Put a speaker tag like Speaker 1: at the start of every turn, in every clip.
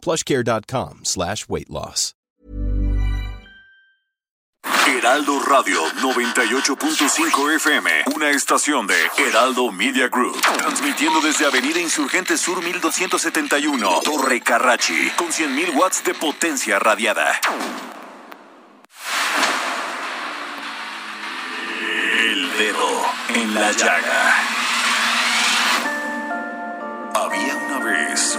Speaker 1: plushcare.com slash weight loss.
Speaker 2: Heraldo Radio 98.5 FM, una estación de Heraldo Media Group, transmitiendo desde Avenida Insurgente Sur 1271, Torre Carrachi, con 100.000 watts de potencia radiada. El dedo en la llaga. Había una vez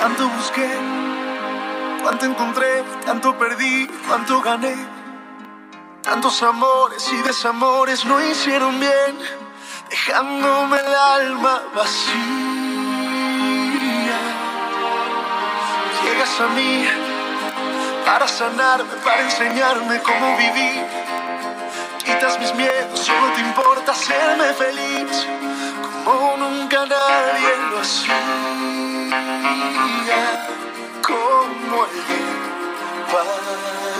Speaker 3: Tanto busqué, cuánto encontré, tanto perdí, cuánto gané. Tantos amores y desamores no hicieron bien, dejándome el alma vacía. Llegas a mí para sanarme, para enseñarme cómo vivir. Quitas mis miedos, solo te importa hacerme feliz, como nunca nadie lo hacía. Como el de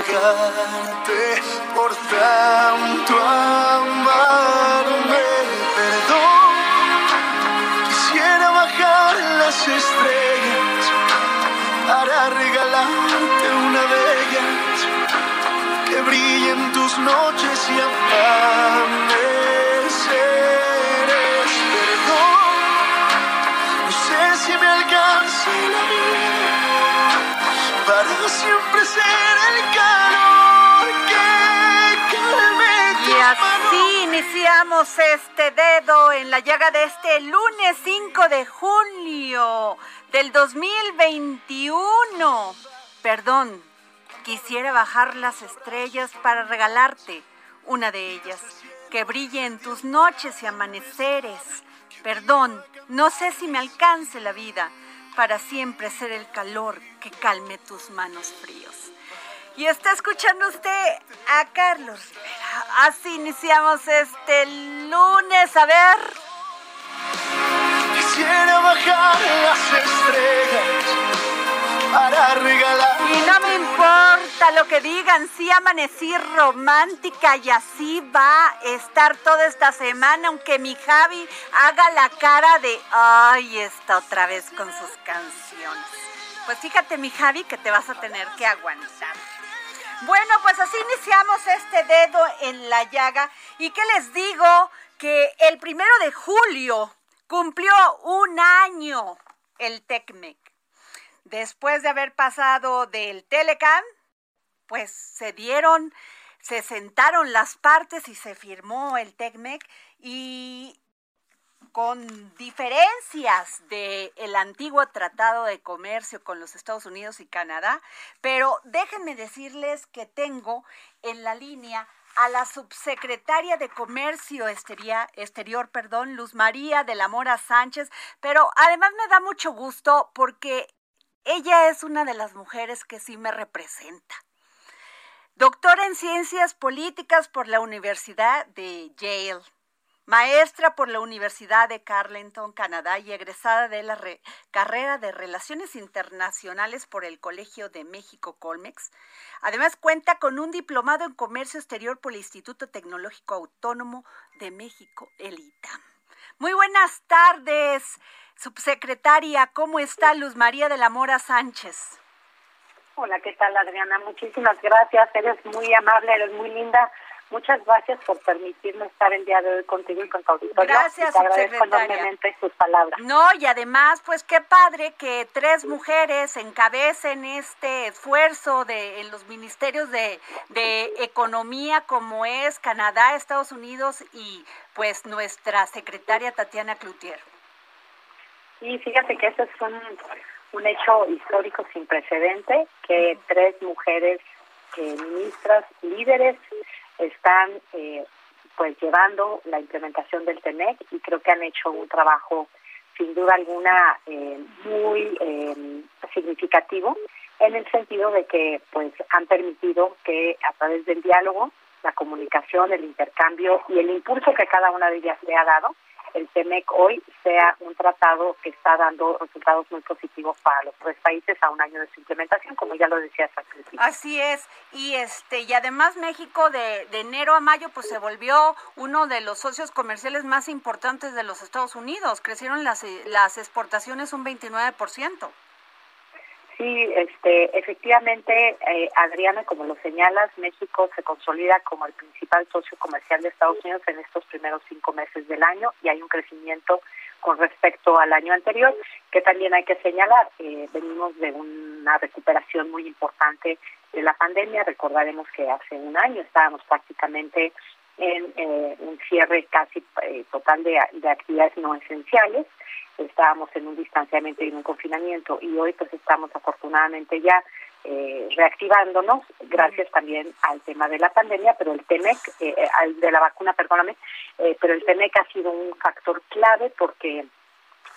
Speaker 3: pagarte por tanto amarme. Perdón, quisiera bajar las estrellas para regalarte una de ellas que brillen tus noches y amaneceres. La para siempre ser el calor que calme
Speaker 4: Y así iniciamos este dedo en la llaga de este lunes 5 de julio del 2021. Perdón, quisiera bajar las estrellas para regalarte una de ellas, que brille en tus noches y amaneceres. Perdón, no sé si me alcance la vida para siempre ser el calor que calme tus manos fríos. Y está escuchando usted a Carlos Rivera. Así iniciamos este lunes. A ver.
Speaker 3: Quisiera bajar las estrellas para regalar.
Speaker 4: Y no me importa lo que digan, sí amanecí romántica y así va a estar toda esta semana, aunque mi Javi haga la cara de, ay, está otra vez con sus canciones. Pues fíjate, mi Javi, que te vas a tener que aguantar. Bueno, pues así iniciamos este dedo en la llaga. ¿Y qué les digo? Que el primero de julio cumplió un año el TECMEC. Después de haber pasado del Telecam, pues se dieron, se sentaron las partes y se firmó el TECMEC y con diferencias del antiguo Tratado de Comercio con los Estados Unidos y Canadá, pero déjenme decirles que tengo en la línea a la subsecretaria de Comercio Exterior, exterior perdón, Luz María de la Mora Sánchez, pero además me da mucho gusto porque ella es una de las mujeres que sí me representa. Doctora en Ciencias Políticas por la Universidad de Yale, maestra por la Universidad de Carleton, Canadá, y egresada de la re- carrera de Relaciones Internacionales por el Colegio de México Colmex. Además cuenta con un diplomado en Comercio Exterior por el Instituto Tecnológico Autónomo de México, el ITAM. Muy buenas tardes, subsecretaria. ¿Cómo está Luz María de la Mora Sánchez?
Speaker 5: Hola, ¿qué tal Adriana? Muchísimas gracias, eres muy amable, eres muy linda. Muchas gracias por permitirme estar el día de hoy contigo y con tu auditorio.
Speaker 4: Gracias,
Speaker 5: te agradezco enormemente sus palabras.
Speaker 4: No, y además, pues qué padre que tres mujeres encabecen este esfuerzo de en los ministerios de, de economía como es Canadá, Estados Unidos y pues nuestra secretaria Tatiana Cloutier.
Speaker 5: Y fíjate que eso es un, un hecho histórico sin precedente, que tres mujeres eh, ministras, líderes, están eh, pues llevando la implementación del TEMEC y creo que han hecho un trabajo sin duda alguna eh, muy eh, significativo en el sentido de que pues han permitido que a través del diálogo, la comunicación, el intercambio y el impulso que cada una de ellas le ha dado, el TEMEC hoy sea un tratado que está dando resultados muy positivos para los tres países a un año de su implementación, como ya lo decía al principio.
Speaker 4: Así es, y este y además México de, de enero a mayo pues se volvió uno de los socios comerciales más importantes de los Estados Unidos, crecieron las, las exportaciones un 29%.
Speaker 5: Sí, este, efectivamente, eh, Adriana, como lo señalas, México se consolida como el principal socio comercial de Estados Unidos en estos primeros cinco meses del año y hay un crecimiento con respecto al año anterior, que también hay que señalar. Eh, venimos de una recuperación muy importante de la pandemia. Recordaremos que hace un año estábamos prácticamente en eh, un cierre casi eh, total de, de actividades no esenciales estábamos en un distanciamiento y en un confinamiento y hoy pues estamos afortunadamente ya eh, reactivándonos gracias también al tema de la pandemia, pero el TEMEC, eh, al de la vacuna, perdóname, eh, pero el TEMEC ha sido un factor clave porque,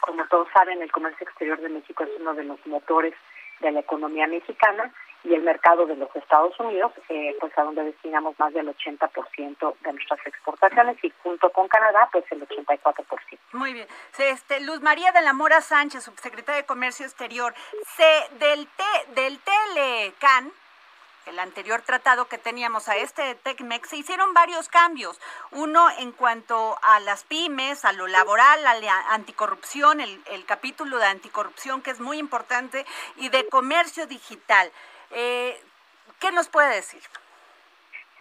Speaker 5: como todos saben, el comercio exterior de México es uno de los motores de la economía mexicana y el mercado de los Estados Unidos, eh, pues a donde destinamos más del 80% de nuestras exportaciones y junto con Canadá, pues el 84%.
Speaker 4: Muy bien. Este, Luz María de la Mora Sánchez, subsecretaria de Comercio Exterior, se, del, te, del Telecan, el anterior tratado que teníamos a este TECMEX, se hicieron varios cambios. Uno en cuanto a las pymes, a lo laboral, a la anticorrupción, el, el capítulo de anticorrupción que es muy importante, y de comercio digital. Eh, ¿Qué nos puede decir?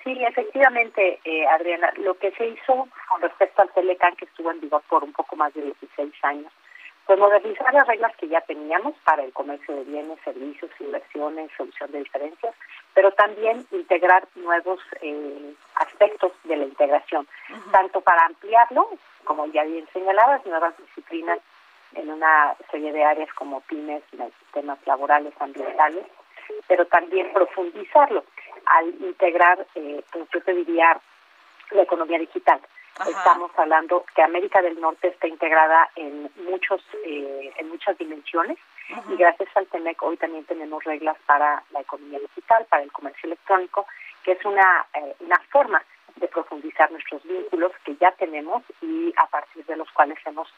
Speaker 5: Sí, efectivamente, eh, Adriana, lo que se hizo con respecto al Telecan, que estuvo en vigor por un poco más de 16 años, fue modernizar las reglas que ya teníamos para el comercio de bienes, servicios, inversiones, solución de diferencias, pero también integrar nuevos eh, aspectos de la integración, uh -huh. tanto para ampliarlo, como ya bien señalabas, nuevas disciplinas en una serie de áreas como pymes, temas laborales, ambientales, pero también profundizarlo al integrar, eh, pues yo te diría, la economía digital. Ajá. Estamos hablando que América del Norte está integrada en muchos eh, en muchas dimensiones Ajá. y gracias al TEMEC hoy también tenemos reglas para la economía digital, para el comercio electrónico, que es una, eh, una forma de profundizar nuestros vínculos que ya tenemos y a partir de los cuales hemos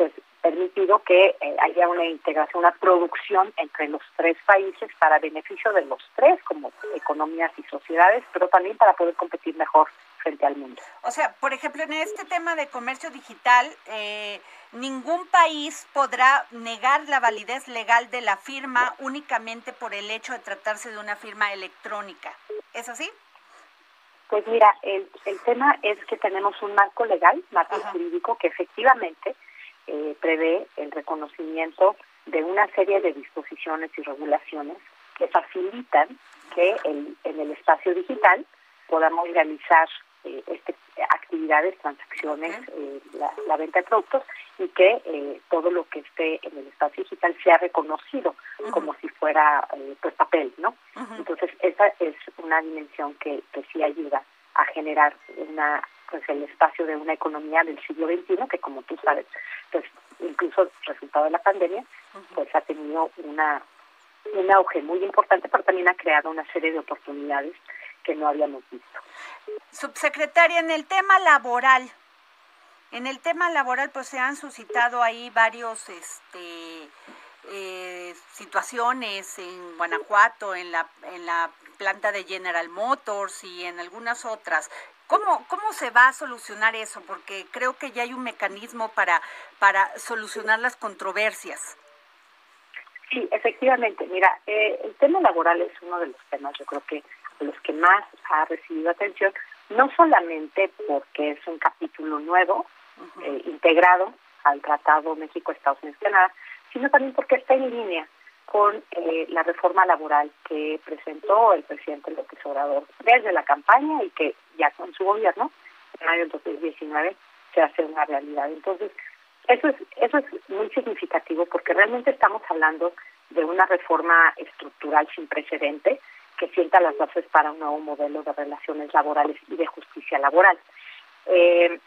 Speaker 5: pues permitido que eh, haya una integración, una producción entre los tres países para beneficio de los tres como economías y sociedades, pero también para poder competir mejor frente al mundo.
Speaker 4: O sea, por ejemplo, en este tema de comercio digital, eh, ningún país podrá negar la validez legal de la firma únicamente por el hecho de tratarse de una firma electrónica. ¿Es así?
Speaker 5: Pues mira, el, el tema es que tenemos un marco legal, marco Ajá. jurídico, que efectivamente eh, prevé el reconocimiento de una serie de disposiciones y regulaciones que facilitan que el, en el espacio digital podamos realizar eh, este, actividades, transacciones, eh, la, la, venta de productos y que eh, todo lo que esté en el espacio digital sea reconocido uh -huh. como si fuera eh, pues papel, ¿no? Uh -huh. Entonces esa es una dimensión que, que sí ayuda a generar una pues el espacio de una economía del siglo XXI que como tú sabes pues incluso resultado de la pandemia pues ha tenido una un auge muy importante pero también ha creado una serie de oportunidades que no habíamos visto.
Speaker 4: Subsecretaria, en el tema laboral, en el tema laboral pues se han suscitado ahí varios este eh, situaciones en Guanajuato, en la en la planta de General Motors y en algunas otras. ¿Cómo, ¿Cómo se va a solucionar eso? Porque creo que ya hay un mecanismo para, para solucionar las controversias.
Speaker 5: Sí, efectivamente. Mira, eh, el tema laboral es uno de los temas, yo creo que los que más ha recibido atención, no solamente porque es un capítulo nuevo, eh, integrado al Tratado México-Estados Unidos-Canadá, sino también porque está en línea con eh, la reforma laboral que presentó el presidente López Obrador desde la campaña y que ya con su gobierno, en mayo del 2019, se hace una realidad. Entonces, eso es, eso es muy significativo porque realmente estamos hablando de una reforma estructural sin precedente que sienta las bases para un nuevo modelo de relaciones laborales y de justicia laboral. Eh,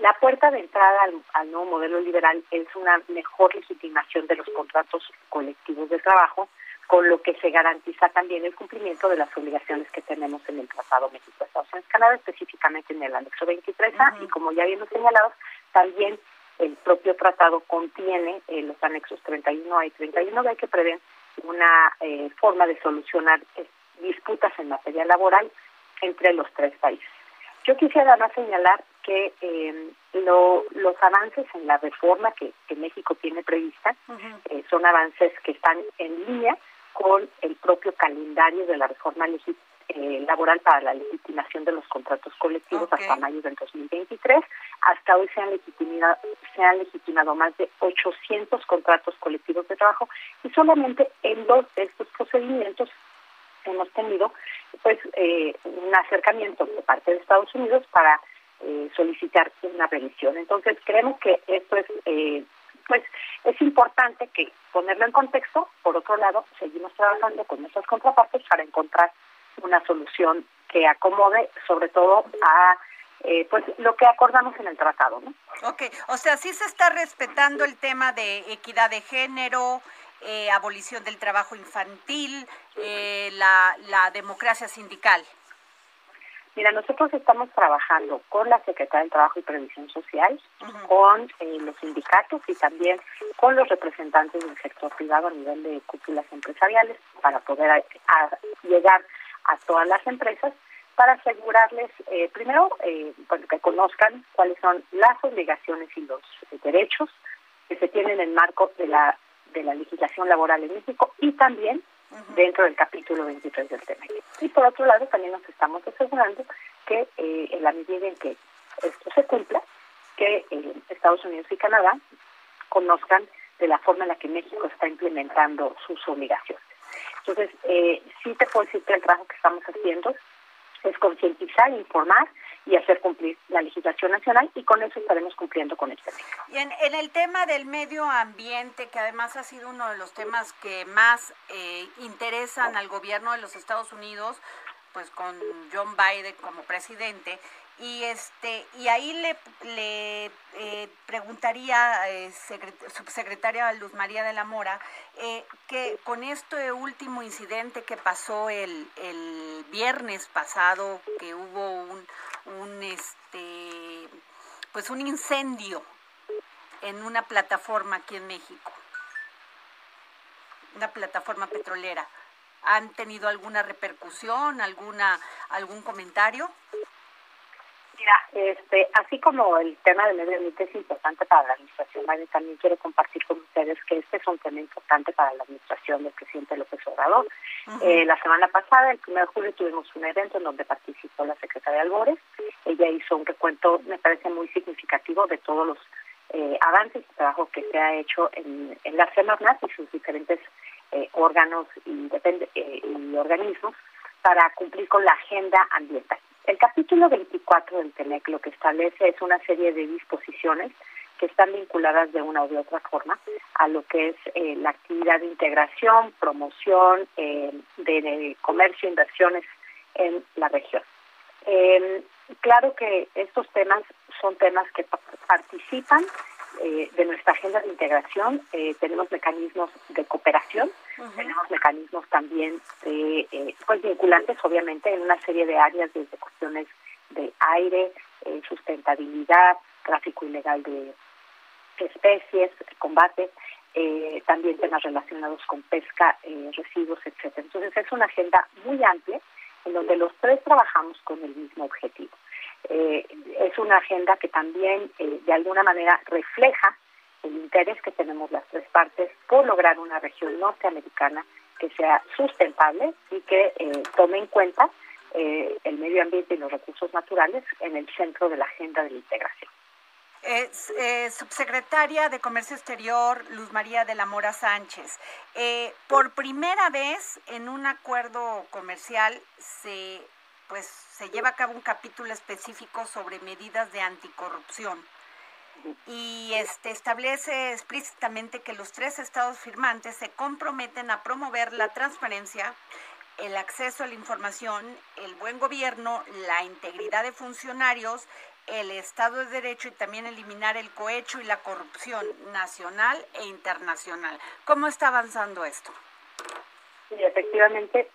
Speaker 5: la puerta de entrada al, nuevo modelo liberal es una mejor legitimación de los contratos colectivos de trabajo, con lo que se garantiza también el cumplimiento de las obligaciones que tenemos en el Tratado México-Estados Unidos-Canadá, específicamente en el anexo 23A, y como ya habíamos señalado, también el propio tratado contiene eh, los anexos 31A y 31B que prevén una eh, forma de solucionar eh, disputas en materia laboral entre los tres países. Yo quisiera además señalar que eh, los avances en la reforma que, México tiene prevista eh, son avances que están en línea con el propio calendario de la reforma eh, laboral para la legitimación de los contratos colectivos hasta mayo del 2023. Hasta hoy se han, legitimado, se han legitimado más de 800 contratos colectivos de trabajo y solamente en dos de estos procedimientos hemos tenido pues eh, un acercamiento por parte de Estados Unidos para eh, solicitar una revisión. Entonces creemos que esto es eh, pues es importante que ponerlo en contexto. Por otro lado, seguimos trabajando con nuestras contrapartes para encontrar una solución que acomode sobre todo a eh, pues lo que acordamos en el tratado, ¿no?
Speaker 4: Ok, o sea, sí se está respetando el tema de equidad de género, eh, abolición del trabajo infantil, eh, la, la democracia sindical.
Speaker 5: Mira, nosotros estamos trabajando con la Secretaría del Trabajo y Previsión Social, con eh, los sindicatos y también con los representantes del sector privado a nivel de cúpulas empresariales para poder llegar a todas las empresas para asegurarles, eh, primero, eh, que conozcan cuáles son las obligaciones y los derechos que se tienen en el marco de la de la legislación laboral en México y también dentro del capítulo 23 del TEMEC. Y por otro lado, también nos estamos asegurando que eh, en la medida en que esto se cumpla, que eh, Estados Unidos y Canadá conozcan de la forma en la que México está implementando sus obligaciones. Entonces, eh, sí te puedo decir que el trabajo que estamos haciendo es concientizar, informar y hacer cumplir la legislación nacional y con eso estaremos cumpliendo con este tema.
Speaker 4: Y en, el tema del medio ambiente, que además ha sido uno de los temas que más eh, interesan al gobierno de los Estados Unidos, pues con John Biden como presidente, y este y ahí le, le eh, preguntaría eh, subsecretaria Luz María de la Mora eh, que con este último incidente que pasó el, el viernes pasado que hubo un, un este pues un incendio en una plataforma aquí en México. Una plataforma petrolera. Han tenido alguna repercusión alguna algún comentario
Speaker 5: Mira, este, así como el tema del medio ambiente es importante para la administración, también quiero compartir con ustedes que este es un tema importante para la administración del presidente López Obrador. eh, la semana pasada, el 1 de julio, tuvimos un evento en donde participó la secretaria Albores. Ella hizo un recuento, me parece muy significativo, de todos los eh, avances y trabajo que se ha hecho en, en la Semarnat y sus diferentes eh, órganos y, eh, y organismos para cumplir con la agenda ambiental. El capítulo 24 del TENEC lo que establece es una serie de disposiciones que están vinculadas de una u otra forma a lo que es eh, la actividad de integración, promoción eh, de, comercio, inversiones en la región. Eh, claro que estos temas son temas que participan eh, de nuestra agenda de integración eh, tenemos mecanismos de cooperación, tenemos mecanismos también de, eh, pues vinculantes, obviamente, en una serie de áreas, desde cuestiones de aire, sustentabilidad, tráfico ilegal de especies, combate, también temas relacionados con pesca, residuos, etcétera. Entonces es una agenda muy amplia en donde los tres trabajamos con el mismo objetivo eh, es una agenda que también eh, de alguna manera refleja el interés que tenemos las tres partes por lograr una región norteamericana que sea sustentable y que eh, tome en cuenta eh, el medio ambiente y los recursos naturales en el centro de la agenda de la integración.
Speaker 4: Subsecretaria de Comercio Exterior, Luz María de la Mora Sánchez. Por primera vez en un acuerdo comercial se, pues, se lleva a cabo un capítulo específico sobre medidas de anticorrupción y este establece explícitamente que los tres estados firmantes se comprometen a promover la transparencia, el acceso a la información, el buen gobierno, la integridad de funcionarios, el Estado de Derecho y también eliminar el cohecho y la corrupción nacional e internacional. ¿Cómo está avanzando esto?
Speaker 5: Sí, efectivamente,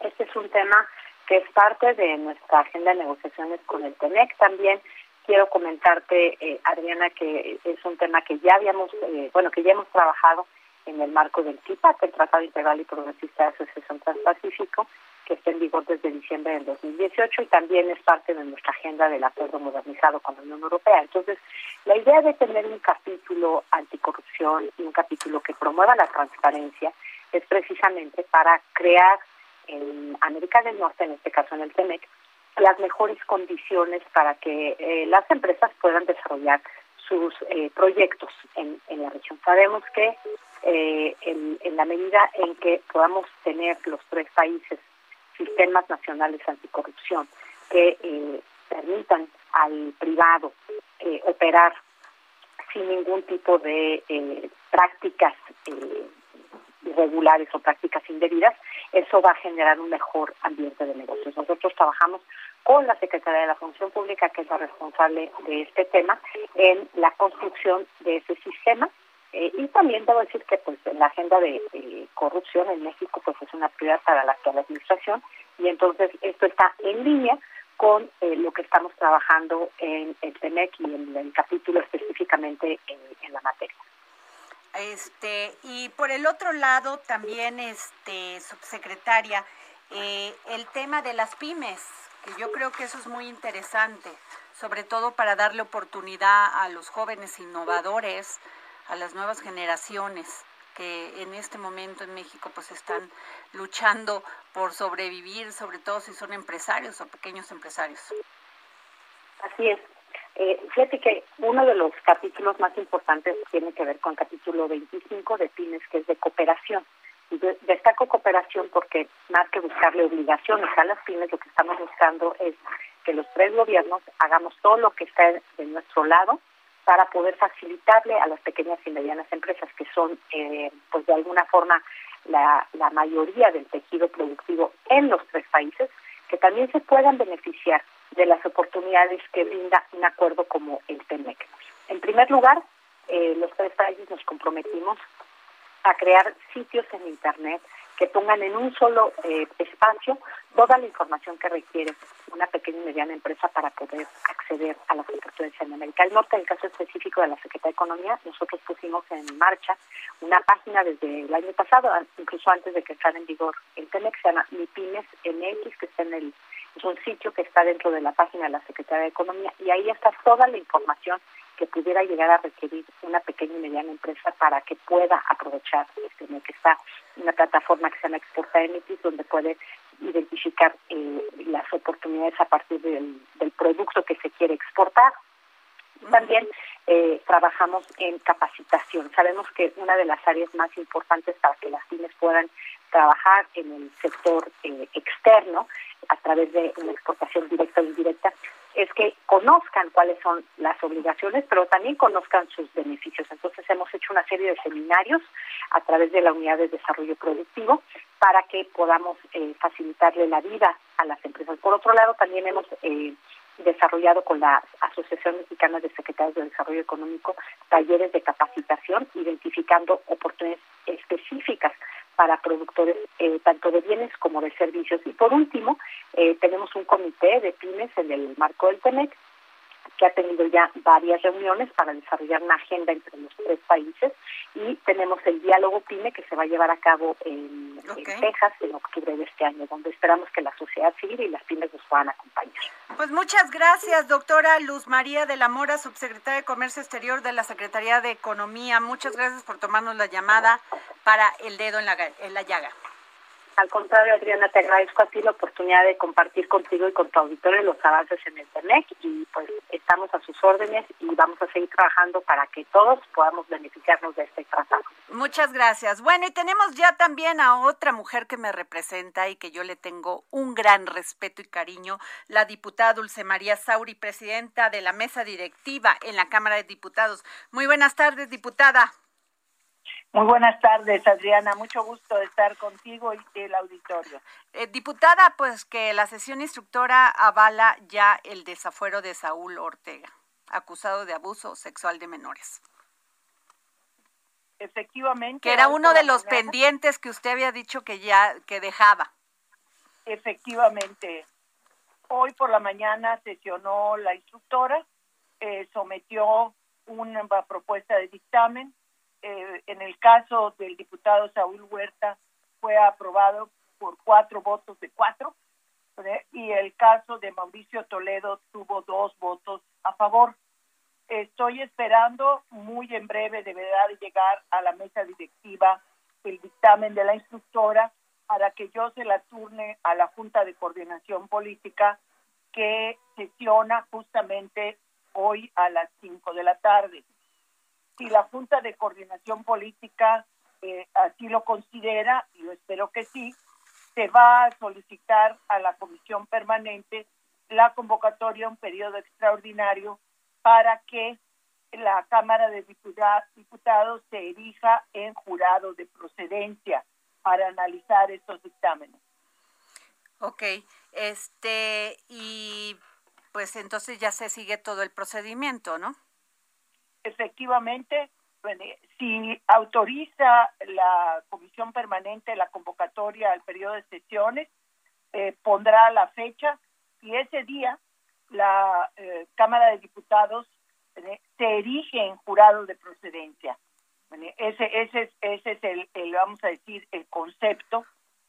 Speaker 5: este es un tema que es parte de nuestra agenda de negociaciones con el TENEC. También quiero comentarte, eh, Adriana, que es un tema que ya habíamos, eh, bueno, que ya hemos trabajado en el marco del TIPAC, el Tratado Integral y Progresista de Asociación Transpacífico, que está en vigor desde diciembre del 2018 y también es parte de nuestra agenda del acuerdo modernizado con la Unión Europea. Entonces, la idea de tener un capítulo anticorrupción y un capítulo que promueva la transparencia es precisamente para crear en América del Norte, en este caso en el TEMEC, las mejores condiciones para que eh, las empresas puedan desarrollar sus eh, proyectos en, la región. Sabemos que eh, en, en, la medida en que podamos tener los tres países sistemas nacionales anticorrupción que eh, permitan al privado eh, operar sin ningún tipo de eh, prácticas irregulares o prácticas indebidas, eso va a generar un mejor ambiente de negocios. Nosotros trabajamos con la Secretaría de la Función Pública, que es la responsable de este tema, en la construcción de ese sistema eh, y también debo decir que pues la agenda de, corrupción en México pues es una prioridad para la actual administración y entonces esto está en línea con eh, lo que estamos trabajando en el TEMEC y en el capítulo específicamente en, la materia.
Speaker 4: Este, y por el otro lado también, este, subsecretaria, eh, el tema de las pymes, que yo creo que eso es muy interesante, sobre todo para darle oportunidad a los jóvenes innovadores, a las nuevas generaciones que en este momento en México pues están luchando por sobrevivir, sobre todo si son empresarios o pequeños empresarios.
Speaker 5: Así es. Eh, fíjate que uno de los capítulos más importantes tiene que ver con el capítulo 25 de pymes, que es de cooperación. Y destaco cooperación porque más que buscarle obligaciones a las pymes, lo que estamos buscando es que los tres gobiernos hagamos todo lo que está de nuestro lado para poder facilitarle a las pequeñas y medianas empresas, que son, eh, pues de alguna forma, la mayoría del tejido productivo en los tres países, que también se puedan beneficiar de las oportunidades que brinda un acuerdo como el TEMEC. En primer lugar, eh, los tres países nos comprometimos a crear sitios en Internet que pongan en un solo eh, espacio toda la información que requiere una pequeña y mediana empresa para poder acceder a las oportunidades en América del Norte. En el caso específico de la Secretaría de Economía, nosotros pusimos en marcha una página desde el año pasado, incluso antes de que entrara en vigor el TEMEX, se llama MIPIMES MX, que está en el, es un sitio que está dentro de la página de la Secretaría de Economía y ahí está toda la información que pudiera llegar a requerir una pequeña y mediana empresa para que pueda aprovechar este que está una plataforma que se llama Exporta Emitis donde puede identificar eh, las oportunidades a partir del, producto que se quiere exportar. También eh, trabajamos en capacitación. Sabemos que una de las áreas más importantes para que las pymes puedan trabajar en el sector eh, externo a través de una exportación directa o indirecta es que conozcan cuáles son las obligaciones, pero también conozcan sus beneficios. Entonces hemos hecho una serie de seminarios a través de la Unidad de Desarrollo Productivo para que podamos eh, facilitarle la vida a las empresas. Por otro lado, también hemos eh, desarrollado con la Asociación Mexicana de Secretarios de Desarrollo Económico talleres de capacitación, identificando oportunidades específicas para productores eh, tanto de bienes como de servicios. Y por último, eh, tenemos un comité de pymes en el marco del TEMEC que ha tenido ya varias reuniones para desarrollar una agenda entre los tres países y tenemos el diálogo PYME que se va a llevar a cabo en, Texas en octubre de este año, donde esperamos que la sociedad civil y las pymes nos puedan acompañar.
Speaker 4: Pues muchas gracias, doctora Luz María de la Mora, subsecretaria de Comercio Exterior de la Secretaría de Economía. Muchas gracias por tomarnos la llamada para el dedo en la, en la llaga.
Speaker 5: Al contrario, Adriana, te agradezco a ti la oportunidad de compartir contigo y con tu auditorio los avances en el TEMEC y pues estamos a sus órdenes y vamos a seguir trabajando para que todos podamos beneficiarnos de este tratado.
Speaker 4: Muchas gracias. Bueno, y tenemos ya también a otra mujer que me representa y que yo le tengo un gran respeto y cariño, la diputada Dulce María Sauri, presidenta de la mesa directiva en la Cámara de Diputados. Muy buenas tardes, diputada.
Speaker 6: Muy buenas tardes, Adriana. Mucho gusto estar contigo y el auditorio.
Speaker 4: Eh, diputada, pues que la sesión instructora avala ya el desafuero de Saúl Ortega, acusado de abuso sexual de menores.
Speaker 6: Efectivamente.
Speaker 4: Que era uno de los pendientes que usted había dicho que ya que dejaba.
Speaker 6: Efectivamente. Hoy por la mañana sesionó la instructora, eh, sometió una propuesta de dictamen eh, en el caso del diputado Saúl Huerta fue aprobado por cuatro votos de cuatro y el caso de Mauricio Toledo tuvo dos votos a favor. Estoy esperando muy en breve deberá de llegar a la mesa directiva el dictamen de la instructora para que yo se la turne a la Junta de Coordinación Política que sesiona justamente hoy a las cinco de la tarde si la Junta de Coordinación Política eh, así lo considera, y yo espero que sí, se va a solicitar a la Comisión Permanente la convocatoria a un periodo extraordinario para que la Cámara de Diputados se erija en jurado de procedencia para analizar estos dictámenes.
Speaker 4: Ok, este, y pues entonces ya se sigue todo el procedimiento, ¿no?
Speaker 6: Efectivamente, si autoriza la comisión permanente la convocatoria al periodo de sesiones, eh, pondrá la fecha y ese día la eh, Cámara de Diputados eh, se erige en jurado de procedencia. Ese, ese, es, ese es el, el, vamos a decir, el concepto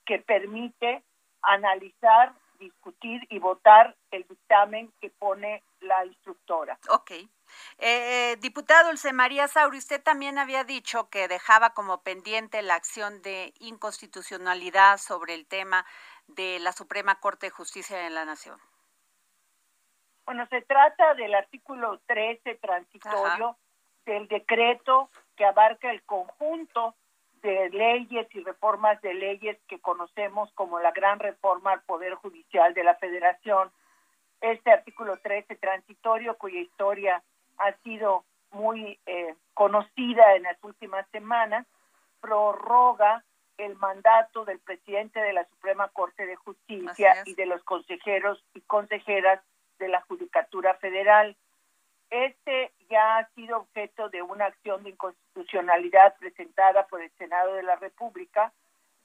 Speaker 6: que permite analizar, discutir y votar el dictamen que pone la instructora.
Speaker 4: Ok. Eh, diputada Dulce María Sauri, usted también había dicho que dejaba como pendiente la acción de inconstitucionalidad sobre el tema de la Suprema Corte de Justicia de la Nación.
Speaker 6: Bueno, se trata del artículo 13 transitorio del decreto que abarca el conjunto de leyes y reformas de leyes que conocemos como la gran reforma al Poder Judicial de la Federación. Este artículo 13 transitorio, cuya historia ha sido muy eh, conocida en las últimas semanas, prorroga el mandato del presidente de la Suprema Corte de Justicia y de los consejeros y consejeras de la Judicatura Federal. Este ya ha sido objeto de una acción de inconstitucionalidad presentada por el Senado de la República.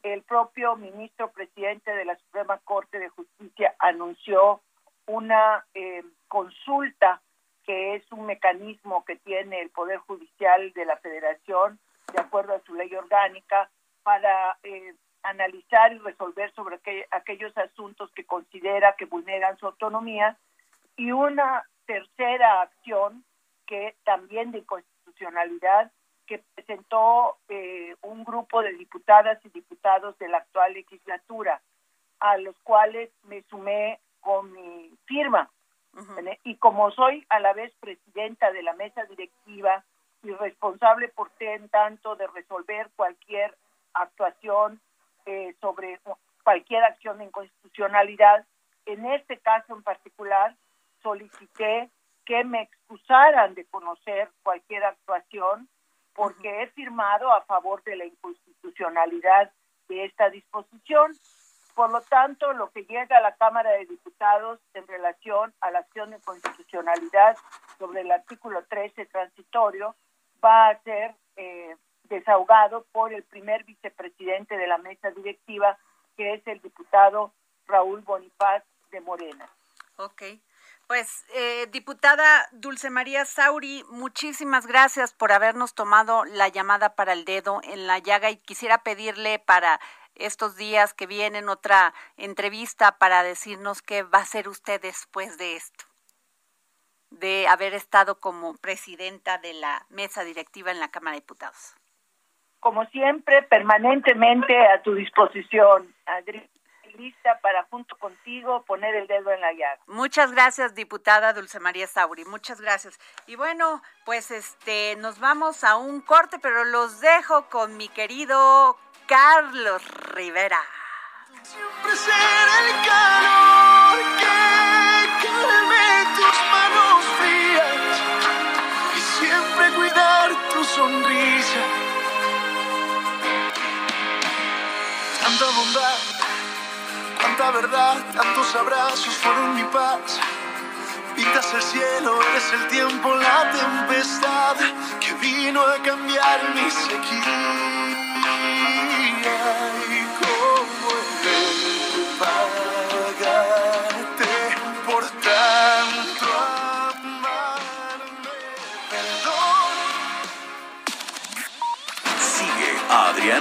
Speaker 6: El propio ministro presidente de la Suprema Corte de Justicia anunció una eh, consulta que es un mecanismo que tiene el Poder Judicial de la Federación, de acuerdo a su ley orgánica, para eh, analizar y resolver sobre aquellos asuntos que considera que vulneran su autonomía, y una tercera acción que también de constitucionalidad que presentó eh, un grupo de diputadas y diputados de la actual legislatura, a los cuales me sumé con mi firma. Y como soy a la vez presidenta de la mesa directiva y responsable por tanto de resolver cualquier actuación eh, sobre cualquier acción de inconstitucionalidad, en este caso en particular solicité que me excusaran de conocer cualquier actuación porque he firmado a favor de la inconstitucionalidad de esta disposición por lo tanto, lo que llega a la Cámara de Diputados en relación a la acción de constitucionalidad sobre el artículo 13 transitorio va a ser eh, desahogado por el primer vicepresidente de la mesa directiva, que es el diputado Raúl Bonifaz de Morena.
Speaker 4: Ok. Pues, eh, diputada Dulce María Sauri, muchísimas gracias por habernos tomado la llamada para el dedo en la llaga y quisiera pedirle para estos días que vienen otra entrevista para decirnos qué va a hacer usted después de esto, de haber estado como presidenta de la mesa directiva en la Cámara de Diputados.
Speaker 6: como siempre, permanentemente a tu disposición, Adri lista para junto contigo poner el dedo en la llaga.
Speaker 4: Muchas gracias, diputada Dulce María Sauri. Muchas gracias. Y bueno, pues este nos vamos a un corte, pero los dejo con mi querido Carlos Rivera.
Speaker 3: Siempre será el calor que calme tus manos frías y siempre cuidar tu sonrisa. Tanta bondad, tanta verdad, tantos abrazos fueron mi paz. Pintas el cielo, eres el tiempo, la tempestad que vino a cambiar mi sequía.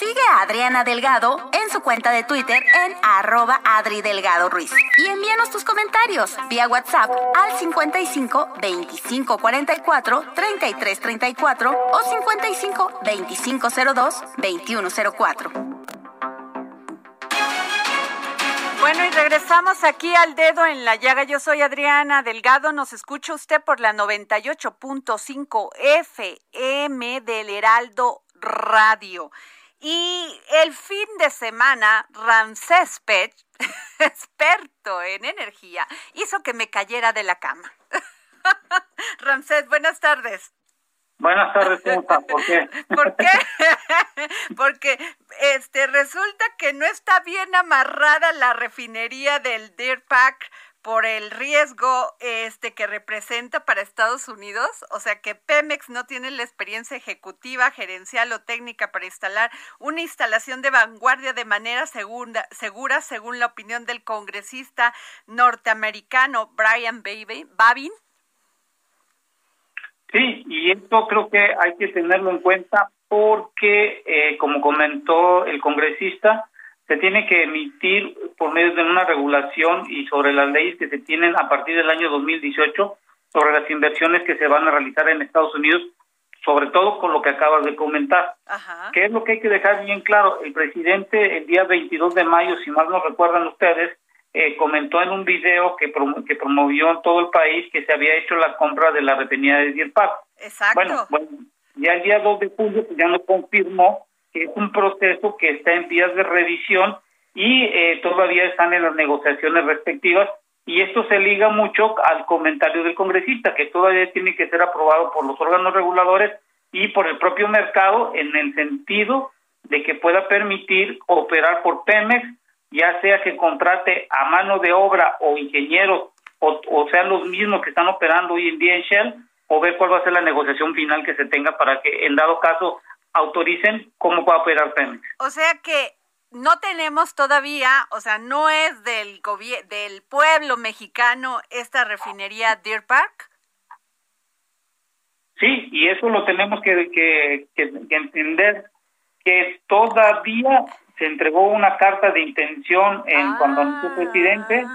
Speaker 7: Sigue a Adriana Delgado en su cuenta de Twitter en arroba Adri Delgado Ruiz. Y envíanos tus comentarios vía WhatsApp al 55 25 44 33 34 o 55 25 02 21 04.
Speaker 4: Bueno, y regresamos aquí al dedo en la llaga. Yo soy Adriana Delgado. Nos escucha usted por la 98.5 FM del Heraldo Radio. Y el fin de semana, Ramsés Pech, experto en energía, hizo que me cayera de la cama. Ramsés, buenas tardes.
Speaker 8: Buenas tardes, ¿cómo está? ¿Por qué?
Speaker 4: ¿Por qué? Porque este resulta que no está bien amarrada la refinería del Deer Park por el riesgo este que representa para Estados Unidos, o sea que Pemex no tiene la experiencia ejecutiva, gerencial o técnica para instalar una instalación de vanguardia de manera segura, según la opinión del congresista norteamericano Brian Babin.
Speaker 8: Sí, y esto creo que hay que tenerlo en cuenta porque, eh, como comentó el congresista, se tiene que emitir por medio de una regulación y sobre las leyes que se tienen a partir del año 2018 sobre las inversiones que se van a realizar en Estados Unidos, sobre todo con lo que acabas de comentar.
Speaker 4: Ajá.
Speaker 8: ¿Qué es lo que hay que dejar bien claro? El presidente el día 22 de mayo, si mal no recuerdan ustedes, eh, comentó en un video que, prom que promovió en todo el país que se había hecho la compra de la refinería de Deer Park.
Speaker 4: Exacto.
Speaker 8: Bueno, bueno, ya el día 2 de julio pues ya nos confirmó que es un proceso que está en vías de revisión y eh, todavía están en las negociaciones respectivas y esto se liga mucho al comentario del congresista que todavía tiene que ser aprobado por los órganos reguladores y por el propio mercado en el sentido de que pueda permitir operar por Pemex ya sea que contrate a mano de obra o ingenieros o, o sean los mismos que están operando hoy en día en Shell o ver cuál va a ser la negociación final que se tenga para que en dado caso autoricen cómo va a operar Pemex.
Speaker 4: O sea que no tenemos todavía, o sea, no es del del pueblo mexicano esta refinería Deer Park.
Speaker 8: Sí, y eso lo tenemos que, que, que, que entender, que todavía se entregó una carta de intención en
Speaker 4: Ah.
Speaker 8: cuando anunció el presidente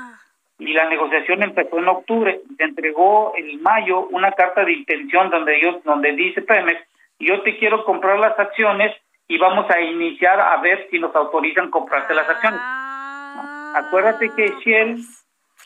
Speaker 8: y la negociación empezó en octubre. Se entregó en mayo una carta de intención donde ellos, donde dice Pemex, yo te quiero comprar las acciones y vamos a iniciar a ver si nos autorizan comprarte las acciones.
Speaker 4: Ah.
Speaker 8: Acuérdate que Shell,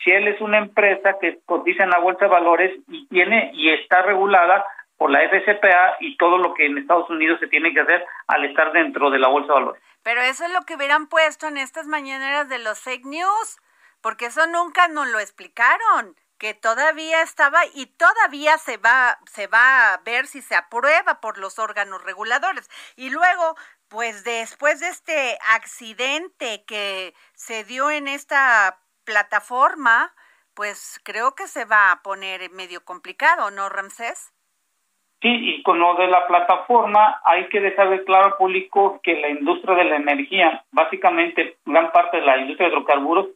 Speaker 8: Shell es una empresa que cotiza en la bolsa de valores y tiene y está regulada por la FCPA y todo lo que en Estados Unidos se tiene que hacer al estar dentro de la bolsa de valores.
Speaker 4: Pero eso es lo que hubieran puesto en estas mañaneras de los fake news, porque eso nunca nos lo explicaron, que todavía estaba y todavía se va se va a ver si se aprueba por los órganos reguladores. Y luego pues después de este accidente que se dio en esta plataforma, pues creo que se va a poner medio complicado, ¿no, Ramsés?
Speaker 8: Sí, y con lo de la plataforma hay que dejar de claro al público que la industria de la energía, básicamente gran parte de la industria de hidrocarburos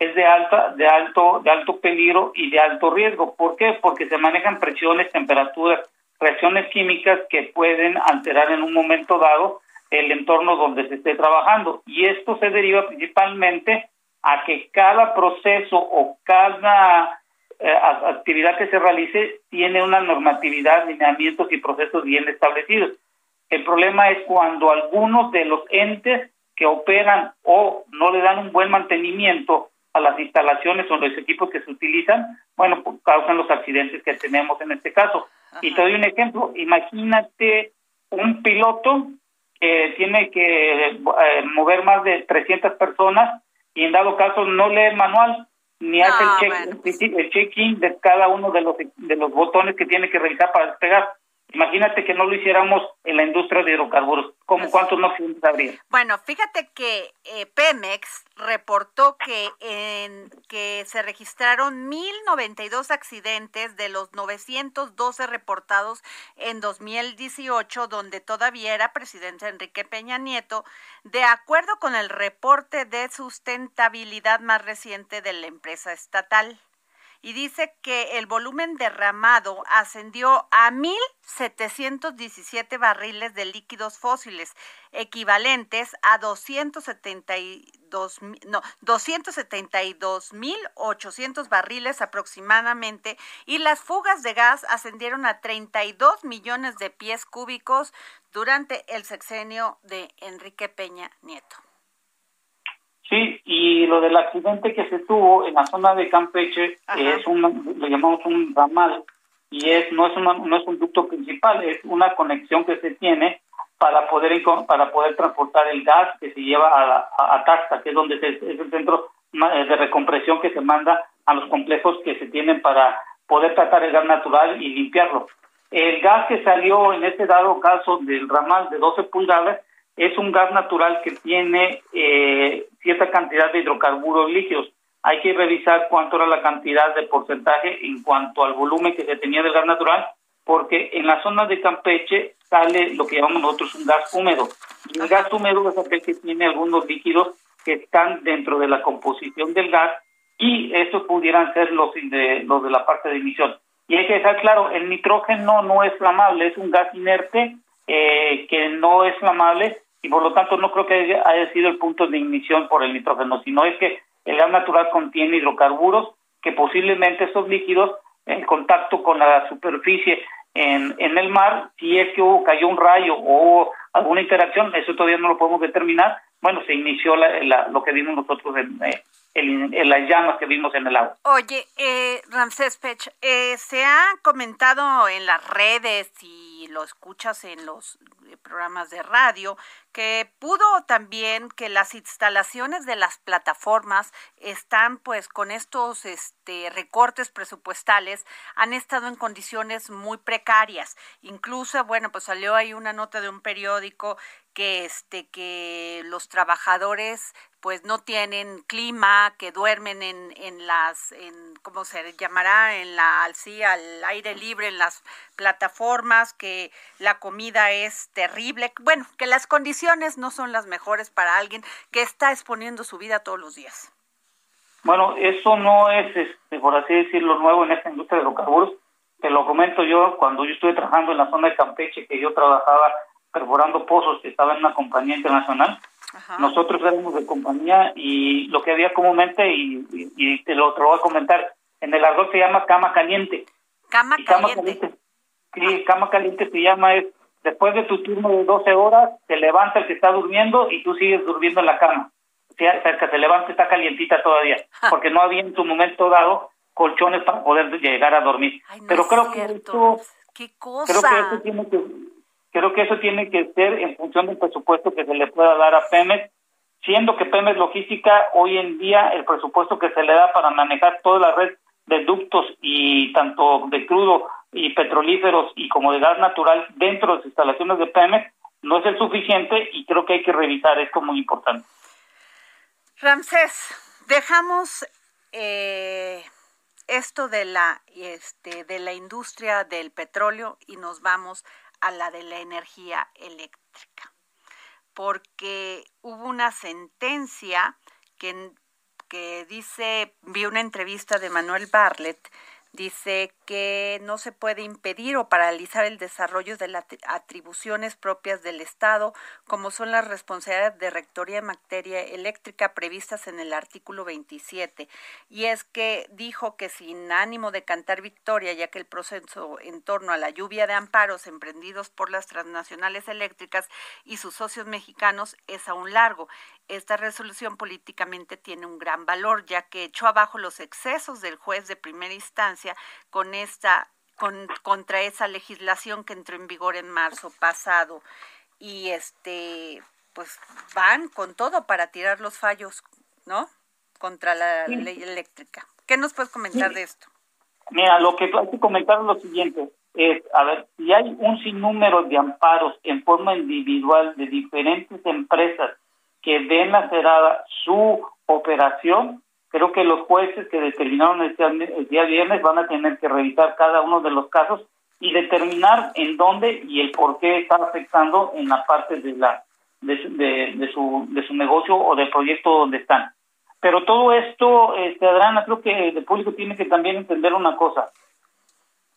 Speaker 8: es de alta, de alto, de alto peligro y de alto riesgo. ¿Por qué? Porque se manejan presiones, temperaturas, reacciones químicas que pueden alterar en un momento dado el entorno donde se esté trabajando. Y esto se deriva principalmente a que cada proceso o cada eh, actividad que se realice tiene una normatividad, lineamientos y procesos bien establecidos. El problema es cuando algunos de los entes que operan o no le dan un buen mantenimiento a las instalaciones o los equipos que se utilizan, bueno, pues causan los accidentes que tenemos en este caso. Y te doy un ejemplo, imagínate un piloto que tiene que eh, mover más de 300 personas y en dado caso no lee el manual, ni hace el check-in de cada uno de los de los botones que tiene que realizar para despegar. Imagínate que no lo hiciéramos en la industria de hidrocarburos. ¿Cómo, pues ¿Cuántos no accidentes habría?
Speaker 4: Bueno, fíjate que eh, Pemex reportó que, en, que se registraron 1.092 accidentes de los 912 reportados en 2018, donde todavía era presidente Enrique Peña Nieto, de acuerdo con el reporte de sustentabilidad más reciente de la empresa estatal y dice que el volumen derramado ascendió a 1.717 barriles de líquidos fósiles, equivalentes a 272, no, 272.800 barriles aproximadamente, y las fugas de gas ascendieron a 32 millones de pies cúbicos durante el sexenio de Enrique Peña Nieto.
Speaker 8: Sí, y lo del accidente que se tuvo en la zona de Campeche es un, lo llamamos un ramal y es no es no es un ducto principal, es una conexión que se tiene para poder para poder transportar el gas que se lleva a, a, que es donde es el centro de recompresión que se manda a los complejos que se tienen para poder tratar el gas natural y limpiarlo. El gas que salió en este dado caso del ramal de 12 pulgadas es un gas natural que tiene eh, cierta cantidad de hidrocarburos líquidos. Hay que revisar cuánto era la cantidad de porcentaje en cuanto al volumen que se tenía del gas natural, porque en la zona de Campeche sale lo que llamamos nosotros un gas húmedo. Y el gas húmedo es aquel que tiene algunos líquidos que están dentro de la composición del gas y estos pudieran ser los de, los de la parte de emisión. Y hay que dejar claro, el nitrógeno no es flamable, es un gas inerte eh, que no es flamable y por lo tanto no creo que haya sido el punto de ignición por el nitrógeno, sino es que el gas natural contiene hidrocarburos que posiblemente estos líquidos en contacto con la superficie en, en el mar, si es que hubo, cayó un rayo o alguna interacción, eso todavía no lo podemos determinar, bueno, se inició la, lo que vimos nosotros en, eh, las llamas que vimos en el agua.
Speaker 4: Oye, eh, Ramsés Pech, eh, se ha comentado en las redes y lo escuchas en los eh, programas de radio que pudo también que las instalaciones de las plataformas están pues con estos este recortes presupuestales han estado en condiciones muy precarias incluso bueno pues salió ahí una nota de un periódico que este que los trabajadores pues no tienen clima, que duermen en, en las, en, ¿cómo se llamará? En la, al, al aire libre, en las plataformas, que la comida es terrible, bueno, que las condiciones no son las mejores para alguien que está exponiendo su vida todos los días.
Speaker 8: Bueno, eso no es, este, por así decirlo, nuevo en esta industria de hidrocarburos. Te lo comento yo cuando yo estuve trabajando en la zona de Campeche, que yo trabajaba perforando pozos, que estaba en una compañía internacional nosotros éramos de compañía y lo que había comúnmente, y, y, te, lo, voy a comentar, en el argot se llama cama caliente.
Speaker 4: Cama, caliente.
Speaker 8: Sí, cama caliente se llama, es después de tu turno de 12 horas, se levanta el que está durmiendo y tú sigues durmiendo en la cama. O sea, el que se levanta está calientita todavía, porque no había en tu momento dado colchones para poder llegar a dormir. Pero creo que esto,
Speaker 4: ¿Qué cosa?
Speaker 8: creo que eso tiene que Creo que eso tiene que ser en función del presupuesto que se le pueda dar a Pemex, siendo que Pemex Logística hoy en día el presupuesto que se le da para manejar toda la red de ductos y tanto de crudo y petrolíferos y como de gas natural dentro de las instalaciones de Pemex no es el suficiente y creo que hay que revisar esto muy importante.
Speaker 4: Ramsés, dejamos eh, esto de la, este, de la industria del petróleo y nos vamos a la de la energía eléctrica, porque hubo una sentencia que, que dice, vi una entrevista de Manuel Bartlett, Dice que no se puede impedir o paralizar el desarrollo de las atribuciones propias del Estado, como son las responsabilidades de rectoría en materia eléctrica previstas en el artículo 27. Y es que dijo que sin ánimo de cantar victoria, ya que el proceso en torno a la lluvia de amparos emprendidos por las transnacionales eléctricas y sus socios mexicanos es aún largo esta resolución políticamente tiene un gran valor, ya que echó abajo los excesos del juez de primera instancia con esta con, contra esa legislación que entró en vigor en marzo pasado y este pues van con todo para tirar los fallos, ¿no? Contra la ley eléctrica. ¿Qué nos puedes comentar de esto?
Speaker 8: Mira, lo que hay que comentar es lo siguiente, es, a ver, si hay un sinnúmero de amparos en forma individual de diferentes empresas que ven lacerada su operación, creo que los jueces que determinaron el día, viernes van a tener que revisar cada uno de los casos y determinar en dónde y el por qué está afectando en la parte de la de, de, su de su negocio o del proyecto donde están. Pero todo esto, este, Adriana, creo que el público tiene que también entender una cosa.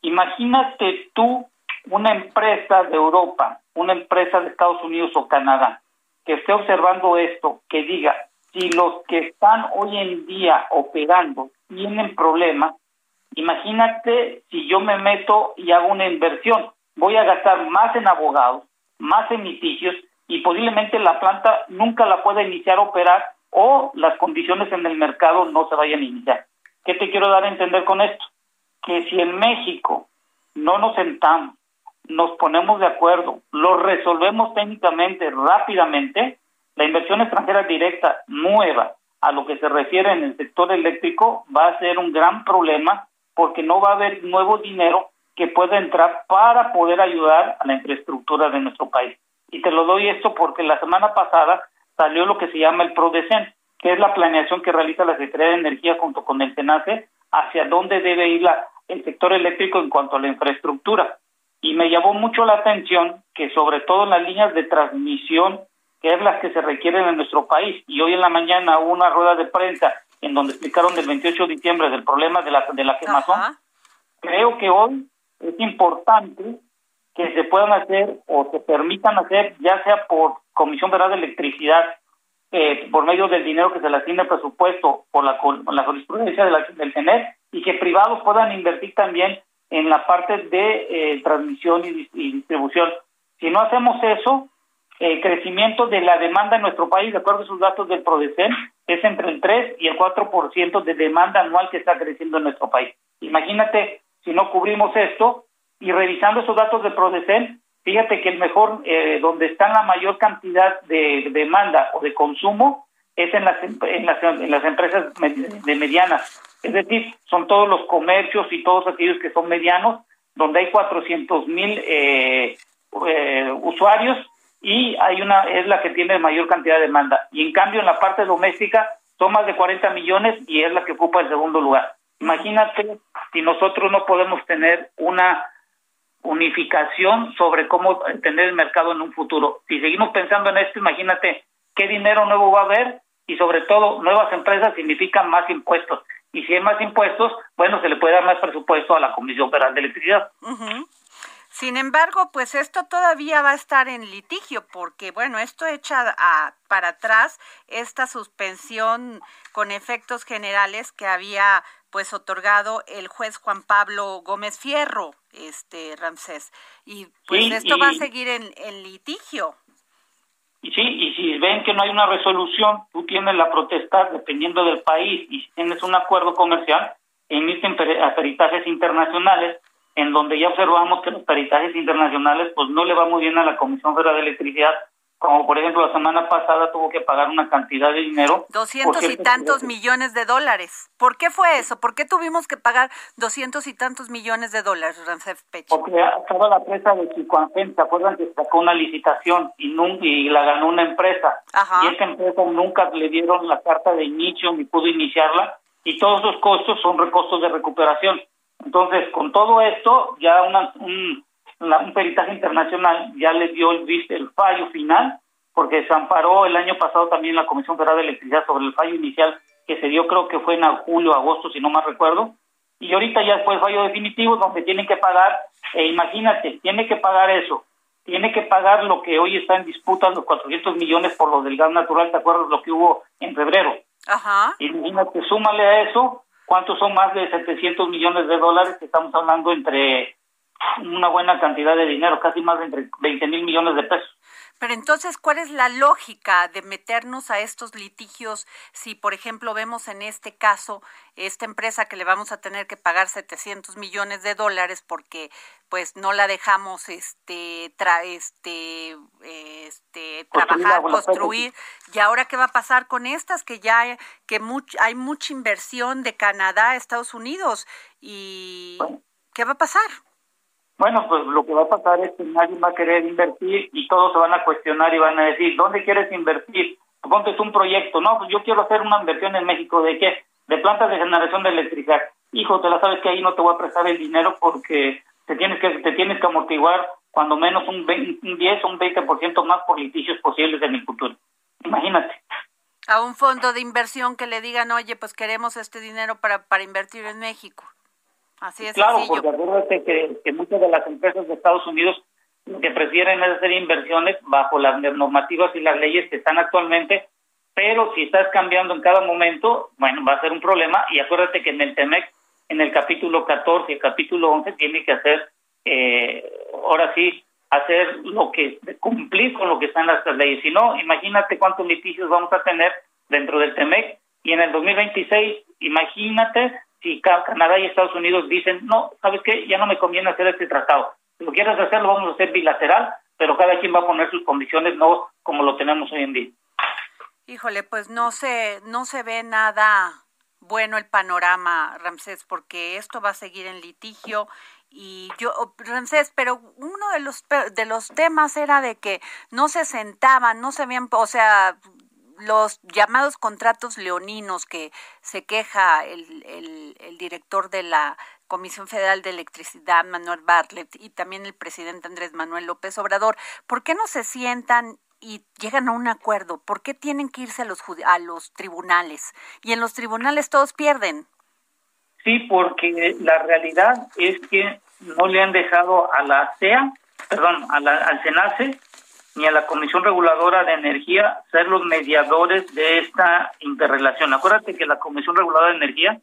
Speaker 8: Imagínate tú una empresa de Europa, una empresa de Estados Unidos o Canadá, que esté observando esto, que diga, si los que están hoy en día operando tienen problemas, imagínate si yo me meto y hago una inversión, voy a gastar más en abogados, más en litigios y posiblemente la planta nunca la pueda iniciar a operar o las condiciones en el mercado no se vayan a iniciar. ¿Qué te quiero dar a entender con esto? Que si en México no nos sentamos nos ponemos de acuerdo, lo resolvemos técnicamente rápidamente, la inversión extranjera directa nueva a lo que se refiere en el sector eléctrico va a ser un gran problema porque no va a haber nuevo dinero que pueda entrar para poder ayudar a la infraestructura de nuestro país. Y te lo doy esto porque la semana pasada salió lo que se llama el PRODECEN, que es la planeación que realiza la Secretaría de Energía junto con el SENACE hacia dónde debe ir el sector eléctrico en cuanto a la infraestructura y me llamó mucho la atención que sobre todo en las líneas de transmisión, que es las que se requieren en nuestro país, y hoy en la mañana hubo una rueda de prensa en donde explicaron del 28 de diciembre del problema de la, de la quemazón, creo que hoy es importante que se puedan hacer o se permitan hacer, ya sea por Comisión Federal de Electricidad, eh, por medio del dinero que se le asigna el presupuesto, por la, la jurisprudencia de la, del CENER, y que privados puedan invertir también en la parte de eh, transmisión y, distribución. Si no hacemos eso, el crecimiento de la demanda en nuestro país, de acuerdo a sus datos del PRODECEN, es entre el 3 y el 4% de demanda anual que está creciendo en nuestro país. Imagínate si no cubrimos esto y revisando esos datos del PRODECEN, fíjate que el mejor, eh, donde está la mayor cantidad de demanda o de consumo es en las, en las, en las empresas de medianas es decir, son todos los comercios y todos aquellos que son medianos, donde hay 400 mil eh, eh, usuarios y hay una es la que tiene mayor cantidad de demanda. Y en cambio en la parte doméstica son más de 40 millones y es la que ocupa el segundo lugar. Imagínate si nosotros no podemos tener una unificación sobre cómo entender el mercado en un futuro. Si seguimos pensando en esto, imagínate qué dinero nuevo va a haber y sobre todo nuevas empresas significan más impuestos y si hay más impuestos, bueno, se le puede dar más presupuesto a la Comisión Federal de Electricidad.
Speaker 4: Sin embargo, pues esto todavía va a estar en litigio porque, bueno, esto echa a, para atrás esta suspensión con efectos generales que había pues otorgado el juez Juan Pablo Gómez Fierro, este Ramsés. Y pues esto va a seguir en, en litigio.
Speaker 8: Y sí, y si ven que no hay una resolución, tú tienes la protesta dependiendo del país y si tienes un acuerdo comercial, emiten peritajes internacionales en donde ya observamos que los peritajes internacionales pues no le va muy bien a la Comisión Federal de Electricidad como por ejemplo la semana pasada tuvo que pagar una cantidad de dinero.
Speaker 4: Doscientos y tantos millones de dólares. ¿Por qué fue eso? ¿Por qué tuvimos que pagar doscientos y tantos millones de dólares, Rancef Pech?
Speaker 8: Porque estaba la presa de Chicoancén, ¿se acuerdan que sacó una licitación y, y la ganó una empresa? Y esa empresa nunca le dieron la carta de inicio ni pudo iniciarla y todos esos costos son costos de recuperación. Entonces, con todo esto, ya una, un, un peritaje internacional ya le dio el, el fallo final, porque se amparó el año pasado también la Comisión Federal de Electricidad sobre el fallo inicial que se dio, creo que fue en julio, agosto, si no mal recuerdo, y ahorita ya fue el fallo definitivo donde tienen que pagar, e imagínate, tiene que pagar eso, tiene que pagar lo que hoy está en disputa, los 400 millones por lo del gas natural, ¿te acuerdas lo que hubo en febrero?
Speaker 4: Ajá.
Speaker 8: Imagínate, súmale a eso, ¿cuántos son más de 700 millones de dólares que estamos hablando entre una buena cantidad de dinero, casi más de entre 20 mil millones de pesos.
Speaker 4: Pero entonces, ¿cuál es la lógica de meternos a estos litigios si, por ejemplo, vemos en este caso esta empresa que le vamos a tener que pagar 700 millones de dólares porque pues no la dejamos este tra este este trabajar, construir y ahora qué va a pasar con estas que ya que hay mucha inversión de Canadá a Estados Unidos y qué va a pasar?
Speaker 8: Bueno, pues lo que va a pasar es que nadie va a querer invertir y todos se van a cuestionar y van a decir, ¿dónde quieres invertir? Ponte un proyecto, no, pues yo quiero hacer una inversión en México, ¿de qué? De plantas de generación de electricidad. Hijo, te la sabes que ahí no te voy a prestar el dinero porque te tienes que te tienes que amortiguar cuando menos un, 10 o un 20% más por litigios posibles en el futuro. Imagínate.
Speaker 4: A un fondo de inversión que le digan, oye, pues queremos este dinero para, para invertir en México. Así es
Speaker 8: claro, porque acuérdate que, que muchas de las empresas de Estados Unidos que prefieren hacer inversiones bajo las normativas y las leyes que están actualmente, pero si estás cambiando en cada momento, bueno, va a ser un problema. Y acuérdate que en el TEMEC, en el capítulo 14 y el capítulo 11 tiene que hacer, eh, ahora sí, hacer lo que, cumplir con lo que están las leyes. Si no, imagínate cuántos litigios vamos a tener dentro del TEMEC y en el 2026, imagínate si Canadá y Estados Unidos dicen, no, ¿sabes qué? Ya no me conviene hacer este tratado. Si lo quieres hacer, lo vamos a hacer bilateral, pero cada quien va a poner sus condiciones, no como lo tenemos hoy en día.
Speaker 4: Híjole, pues no se, no se ve nada bueno el panorama, Ramsés, porque esto va a seguir en litigio y yo Ramsés, pero uno de los de los temas era de que no se sentaban, no se veían, o sea, los llamados contratos leoninos que se queja el, el, director de la Comisión Federal de Electricidad, Manuel Bartlett, y también el presidente Andrés Manuel López Obrador, ¿por qué no se sientan y llegan a un acuerdo? ¿Por qué tienen que irse a los, a los tribunales? Y en los tribunales todos pierden.
Speaker 8: Sí, porque la realidad es que no le han dejado a la CEA, perdón, al SENACE ni a la Comisión Reguladora de Energía ser los mediadores de esta interrelación. Acuérdate que la Comisión Reguladora de Energía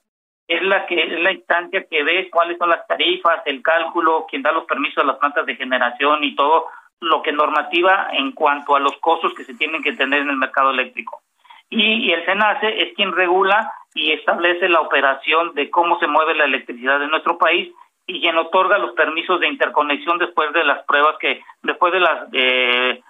Speaker 8: es la que es la instancia que ve cuáles son las tarifas, el cálculo, quien da los permisos a las plantas de generación y todo lo que normativa en cuanto a los costos que se tienen que tener en el mercado eléctrico. Y, el SENACE es quien regula y establece la operación de cómo se mueve la electricidad en nuestro país y quien otorga los permisos de interconexión después de las pruebas que, después de las, de,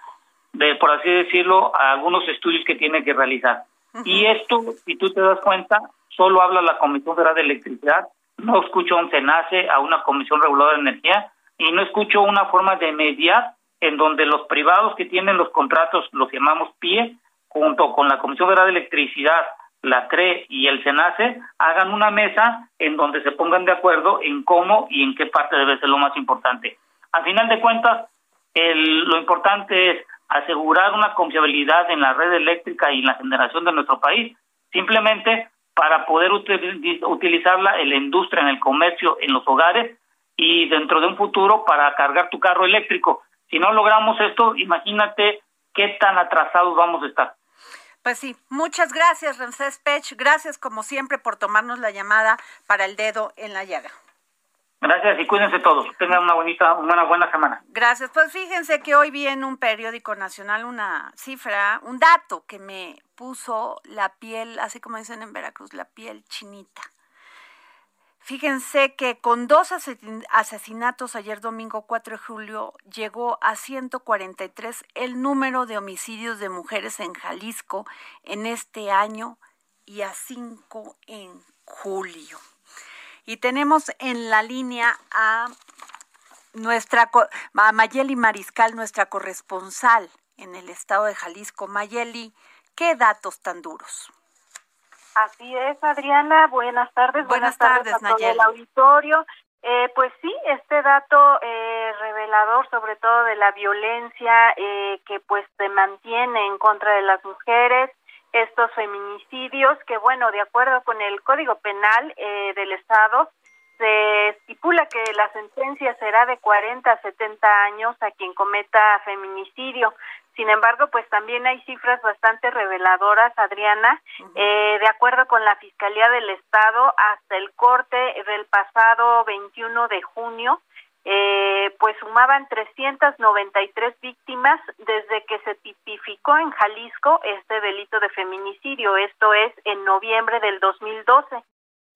Speaker 8: por así decirlo, algunos estudios que tiene que realizar. Y esto, si tú te das cuenta, solo habla la Comisión Federal de Electricidad, no escucho a un SENACE, a una Comisión Reguladora de Energía, y no escucho una forma de mediar en donde los privados que tienen los contratos, los llamamos PIE, junto con la Comisión Federal de Electricidad, la CRE y el SENACE hagan una mesa en donde se pongan de acuerdo en cómo y en qué parte debe ser lo más importante. Al final de cuentas, lo importante es asegurar una confiabilidad en la red eléctrica y en la generación de nuestro país, simplemente para poder utilizarla en la industria, en el comercio, en los hogares y dentro de un futuro para cargar tu carro eléctrico. Si no logramos esto, imagínate qué tan atrasados vamos a estar.
Speaker 4: Pues sí, muchas gracias, Ramsés Pech. Gracias, como siempre, por tomarnos la llamada para el dedo en la llaga.
Speaker 8: Gracias y cuídense todos. Tengan una bonita, una buena semana.
Speaker 4: Gracias. Pues fíjense que hoy vi en un periódico nacional una cifra, un dato que me puso la piel, así como dicen en Veracruz, la piel chinita. Fíjense que con dos asesinatos ayer domingo 4 de julio llegó a 143 el número de homicidios de mujeres en Jalisco en este año y a 5 en julio. Y tenemos en la línea a nuestra a Mayeli Mariscal, nuestra corresponsal en el estado de Jalisco. Mayeli, ¿qué datos tan duros?
Speaker 9: Así es, Adriana. Buenas tardes. Buenas, tardes, a todo el auditorio. Eh, pues sí, este dato eh, revelador sobre todo de la violencia eh, que pues se mantiene en contra de las mujeres, estos feminicidios que bueno, de acuerdo con el Código Penal del Estado, se estipula que la sentencia será de 40 a 70 años a quien cometa feminicidio. Sin embargo, pues también hay cifras bastante reveladoras, Adriana. Eh, de acuerdo con la Fiscalía del Estado, hasta el corte del pasado 21 de junio, eh, pues sumaban 393 víctimas desde que se tipificó en Jalisco este delito de feminicidio. Esto es en noviembre del 2012.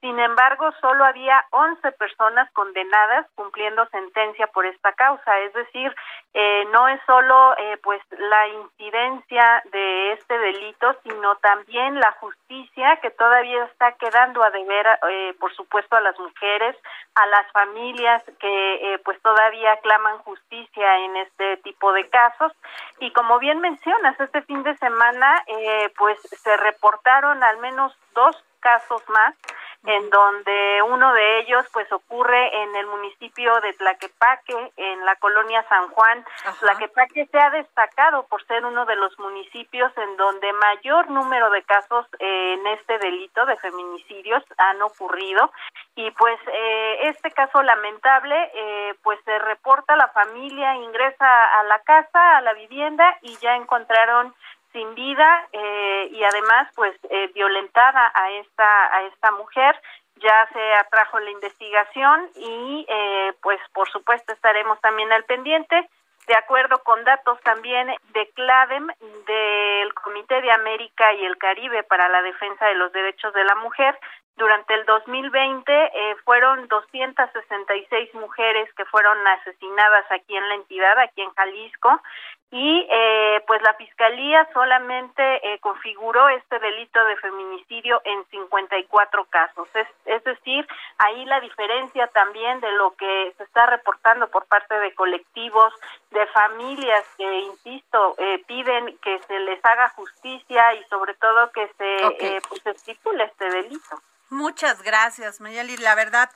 Speaker 9: Sin embargo, solo había 11 personas condenadas cumpliendo sentencia por esta causa, es decir, eh, no es solo eh, pues la incidencia de este delito, sino también la justicia que todavía está quedando a deber, eh, por supuesto, a las mujeres, a las familias que pues todavía claman justicia en este tipo de casos. Y como bien mencionas, este fin de semana pues se reportaron al menos dos casos más en donde uno de ellos pues ocurre en el municipio de Tlaquepaque, en la colonia San Juan. Tlaquepaque se ha destacado por ser uno de los municipios en donde mayor número de casos eh, en este delito de feminicidios han ocurrido. Y pues eh, este caso lamentable eh, pues se reporta la familia ingresa a la casa, a la vivienda y ya encontraron sin vida eh, y además pues eh, violentada a esta a esta mujer ya se atrajo la investigación y eh, pues por supuesto estaremos también al pendiente. De acuerdo con datos también de CLADEM del Comité de América y el Caribe para la Defensa de los Derechos de la Mujer durante el 2020 eh, fueron 266 mujeres que fueron asesinadas aquí en la entidad, aquí en Jalisco, y eh, pues la fiscalía solamente eh, configuró este delito de feminicidio en 54 casos. Es, es decir, ahí la diferencia también de lo que se está reportando por parte de colectivos, de familias que, insisto, eh, piden que se les haga justicia y sobre todo que se, pues, estipule este delito.
Speaker 4: Muchas gracias, Mayali. La verdad,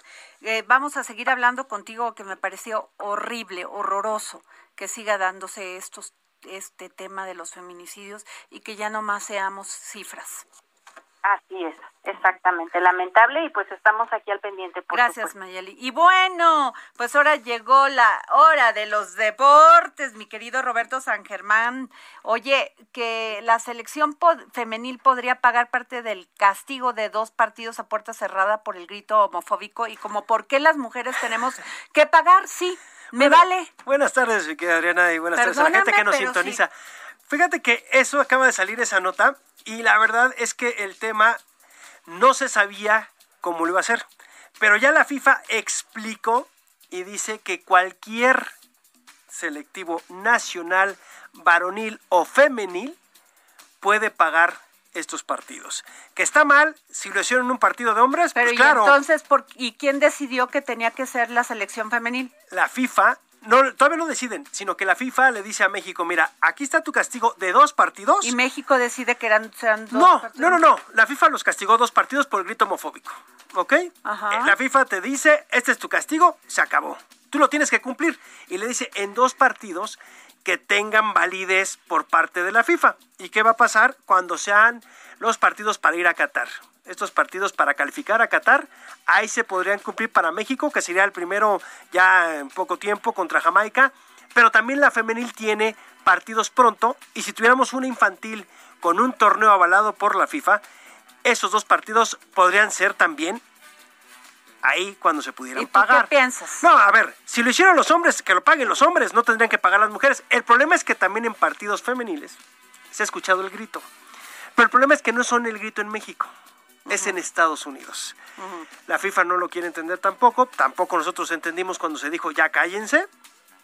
Speaker 4: vamos a seguir hablando contigo que me pareció horrible, horroroso que siga dándose estos este tema de los feminicidios y que ya no más seamos cifras.
Speaker 9: Así es, exactamente. Lamentable y pues estamos aquí al pendiente.
Speaker 4: Gracias, Mayeli. Y bueno, pues ahora llegó la hora de los deportes, mi querido Roberto San Germán. Oye, que la selección femenil podría pagar parte del castigo de dos partidos a puerta cerrada por el grito homofóbico y como por qué las mujeres tenemos que pagar, sí, me vale.
Speaker 10: Buenas tardes, mi querida Adriana, y buenas tardes a la gente que nos sintoniza. Fíjate que eso acaba de salir esa nota y la verdad es que el tema no se sabía cómo lo iba a hacer. Pero ya la FIFA explicó y dice que cualquier selectivo nacional, varonil o femenil puede pagar estos partidos. Que está mal si lo hicieron en un partido de hombres,
Speaker 4: Pero
Speaker 10: pues claro.
Speaker 4: entonces, ¿por, ¿y quién decidió que tenía que ser la selección femenil?
Speaker 10: La FIFA, no, todavía no deciden, sino que la FIFA le dice a México, mira, aquí está tu castigo de dos partidos.
Speaker 4: Y México decide que eran, dos
Speaker 10: no, No, no, no, la FIFA los castigó dos partidos por el grito homofóbico, ¿ok?
Speaker 4: Ajá.
Speaker 10: La FIFA te dice, este es tu castigo, se acabó. Tú lo tienes que cumplir. Y le dice, en dos partidos que tengan validez por parte de la FIFA. ¿Y qué va a pasar cuando sean los partidos para ir a Qatar? Estos partidos para calificar a Qatar, ahí se podrían cumplir para México, que sería el primero ya en poco tiempo contra Jamaica, pero también la femenil tiene partidos pronto y si tuviéramos una infantil con un torneo avalado por la FIFA, esos dos partidos podrían ser también ahí cuando se pudieran
Speaker 4: ¿Y tú
Speaker 10: pagar.
Speaker 4: ¿Qué piensas?
Speaker 10: No, a ver, si lo hicieron los hombres, que lo paguen los hombres, no tendrían que pagar las mujeres. El problema es que también en partidos femeniles se ha escuchado el grito. Pero el problema es que no son el grito en México. es en Estados Unidos. La FIFA no lo quiere entender tampoco, tampoco nosotros entendimos cuando se dijo ya cállense,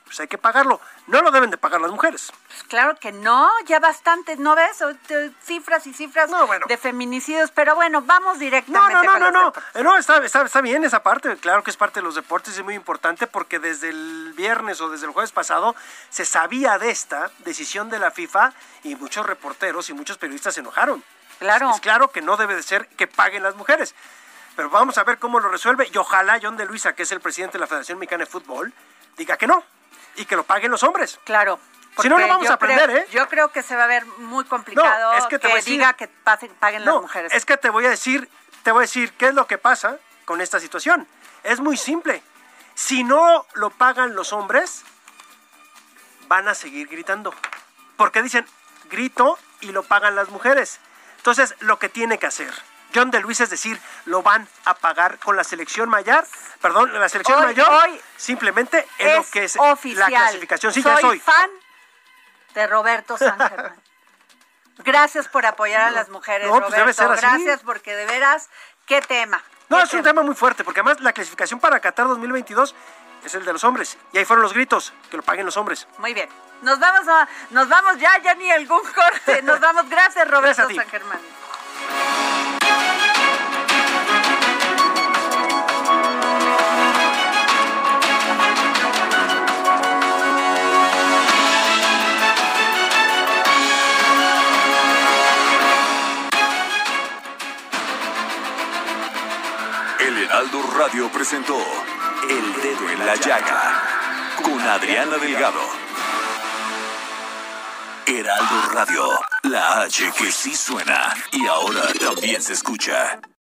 Speaker 10: pues hay que pagarlo. No lo deben de pagar las mujeres.
Speaker 4: Pues claro que no, ya bastante, ¿no ves? Cifras y cifras de feminicidios, pero bueno, vamos directamente.
Speaker 10: No, no, no, no, no, no, está, está, bien esa parte, claro que es parte de los deportes, es muy importante porque desde el viernes o desde el jueves pasado se sabía de esta decisión de la FIFA y muchos reporteros y muchos periodistas se enojaron.
Speaker 4: Claro.
Speaker 10: Es, claro que no debe de ser que paguen las mujeres. Pero vamos a ver cómo lo resuelve y ojalá John de Luisa, que es el presidente de la Federación Mexicana de Fútbol, diga que no y que lo paguen los hombres.
Speaker 4: Claro.
Speaker 10: Si no, no vamos a aprender, ¿eh?
Speaker 4: Yo creo que se va a ver muy complicado es que, te diga que paguen las mujeres.
Speaker 10: Es que te voy a decir, te voy a decir qué es lo que pasa con esta situación. Es muy simple. Si no lo pagan los hombres, van a seguir gritando. Porque dicen, grito y lo pagan las mujeres. Entonces, lo que tiene que hacer John de Luis, es decir, lo van a pagar con la selección mayor, perdón, la selección mayor, simplemente en lo que es la clasificación.
Speaker 4: Sí, soy, soy fan de Roberto San Germán. Gracias por apoyar a las mujeres, no, pues Roberto. Gracias porque de veras, qué tema.
Speaker 10: No, es un tema muy fuerte, porque además la clasificación para Qatar 2022 es el de los hombres. Y ahí fueron los gritos, que lo paguen los hombres.
Speaker 4: Muy bien. Nos vamos a, nos vamos ya, ya ni algún corte. Nos vamos. Gracias, Roberto San Germán.
Speaker 2: Heraldo Radio presentó El Dedo en la Llaga con Adriana Delgado. Heraldo Radio, la H que sí suena y ahora también se escucha.